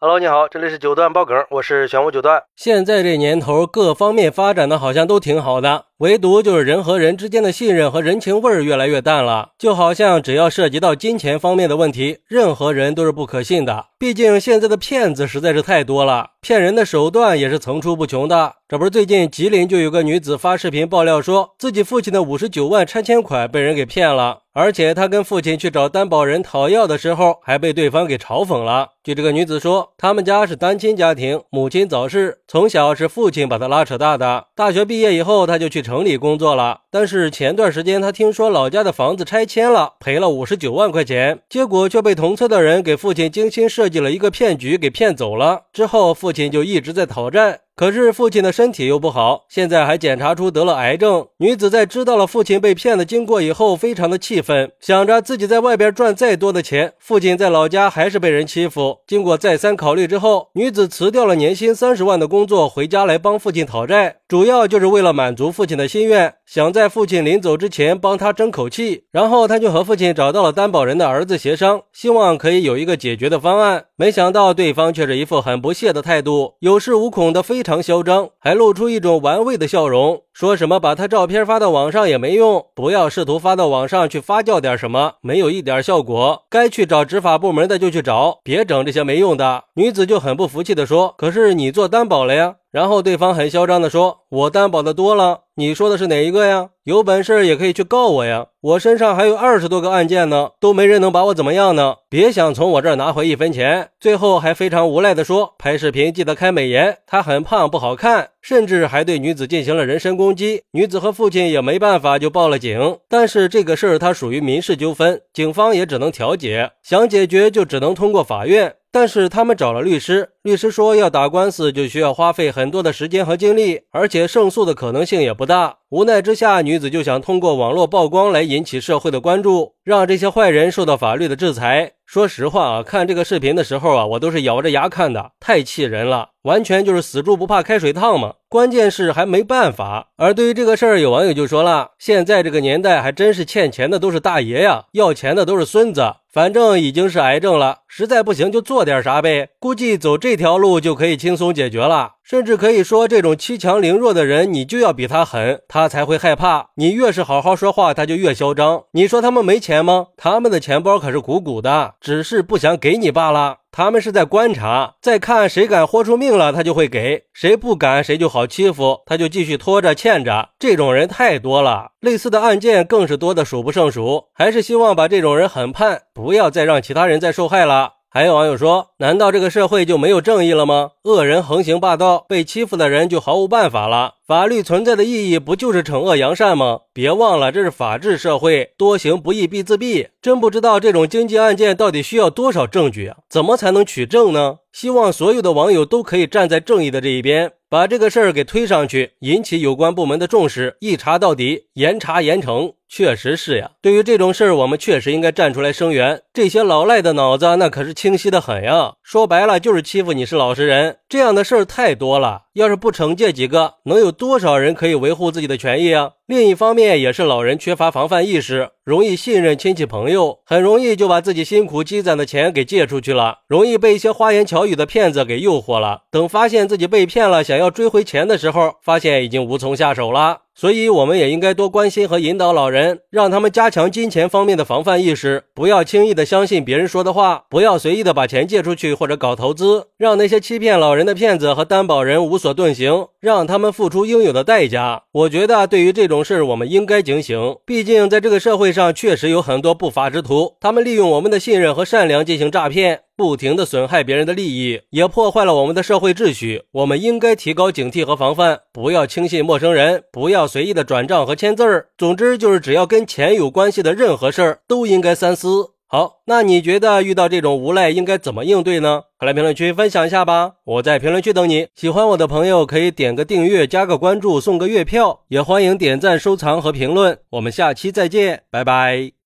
Hello，你好，这里是九段爆梗，我是玄武九段。现在这年头，各方面发展的好像都挺好的，唯独就是人和人之间的信任和人情味儿越来越淡了。就好像只要涉及到金钱方面的问题，任何人都是不可信的。毕竟现在的骗子实在是太多了，骗人的手段也是层出不穷的。这不是最近吉林就有个女子发视频爆料，说自己父亲的五十九万拆迁款被人给骗了。而且他跟父亲去找担保人讨要的时候，还被对方给嘲讽了。据这个女子说，他们家是单亲家庭，母亲早逝，从小是父亲把她拉扯大的。大学毕业以后，他就去城里工作了。但是前段时间，他听说老家的房子拆迁了，赔了五十九万块钱，结果却被同村的人给父亲精心设计了一个骗局，给骗走了。之后，父亲就一直在讨债。可是父亲的身体又不好，现在还检查出得了癌症。女子在知道了父亲被骗的经过以后，非常的气愤，想着自己在外边赚再多的钱，父亲在老家还是被人欺负。经过再三考虑之后，女子辞掉了年薪三十万的工作，回家来帮父亲讨债，主要就是为了满足父亲的心愿，想在父亲临走之前帮他争口气。然后他就和父亲找到了担保人的儿子协商，希望可以有一个解决的方案。没想到对方却是一副很不屑的态度，有恃无恐的非。常嚣张，还露出一种玩味的笑容，说什么把他照片发到网上也没用，不要试图发到网上去发酵点什么，没有一点效果。该去找执法部门的就去找，别整这些没用的。女子就很不服气的说：“可是你做担保了呀。”然后对方很嚣张的说：“我担保的多了，你说的是哪一个呀？有本事也可以去告我呀！我身上还有二十多个案件呢，都没人能把我怎么样呢！别想从我这儿拿回一分钱！”最后还非常无赖的说：“拍视频记得开美颜，他很胖不好看。”甚至还对女子进行了人身攻击。女子和父亲也没办法，就报了警。但是这个事儿它属于民事纠纷，警方也只能调解，想解决就只能通过法院。但是他们找了律师，律师说要打官司就需要花费很多的时间和精力，而且胜诉的可能性也不大。无奈之下，女子就想通过网络曝光来引起社会的关注，让这些坏人受到法律的制裁。说实话啊，看这个视频的时候啊，我都是咬着牙看的，太气人了，完全就是死猪不怕开水烫嘛。关键是还没办法。而对于这个事儿，有网友就说了：现在这个年代还真是欠钱的都是大爷呀，要钱的都是孙子。反正已经是癌症了，实在不行就做点啥呗。估计走这条路就可以轻松解决了。甚至可以说，这种欺强凌弱的人，你就要比他狠，他才会害怕。你越是好好说话，他就越嚣张。你说他们没钱吗？他们的钱包可是鼓鼓的，只是不想给你罢了。他们是在观察，在看谁敢豁出命了，他就会给；谁不敢，谁就好欺负，他就继续拖着欠着。这种人太多了，类似的案件更是多的数不胜数。还是希望把这种人狠判，不要再让其他人再受害了。还有网友说：“难道这个社会就没有正义了吗？恶人横行霸道，被欺负的人就毫无办法了。法律存在的意义不就是惩恶扬善吗？别忘了，这是法治社会，多行不义必自毙。真不知道这种经济案件到底需要多少证据啊？怎么才能取证呢？希望所有的网友都可以站在正义的这一边。”把这个事儿给推上去，引起有关部门的重视，一查到底，严查严惩，确实是呀。对于这种事儿，我们确实应该站出来声援。这些老赖的脑子那可是清晰的很呀，说白了就是欺负你是老实人，这样的事儿太多了。要是不惩戒几个，能有多少人可以维护自己的权益啊？另一方面，也是老人缺乏防范意识，容易信任亲戚朋友，很容易就把自己辛苦积攒的钱给借出去了，容易被一些花言巧语的骗子给诱惑了。等发现自己被骗了，想要追回钱的时候，发现已经无从下手了。所以，我们也应该多关心和引导老人，让他们加强金钱方面的防范意识，不要轻易的相信别人说的话，不要随意的把钱借出去或者搞投资，让那些欺骗老人的骗子和担保人无所遁形，让他们付出应有的代价。我觉得，对于这种事，我们应该警醒。毕竟，在这个社会上，确实有很多不法之徒，他们利用我们的信任和善良进行诈骗。不停的损害别人的利益，也破坏了我们的社会秩序。我们应该提高警惕和防范，不要轻信陌生人，不要随意的转账和签字儿。总之就是，只要跟钱有关系的任何事儿，都应该三思。好，那你觉得遇到这种无赖应该怎么应对呢？快来评论区分享一下吧！我在评论区等你。喜欢我的朋友可以点个订阅，加个关注，送个月票。也欢迎点赞、收藏和评论。我们下期再见，拜拜。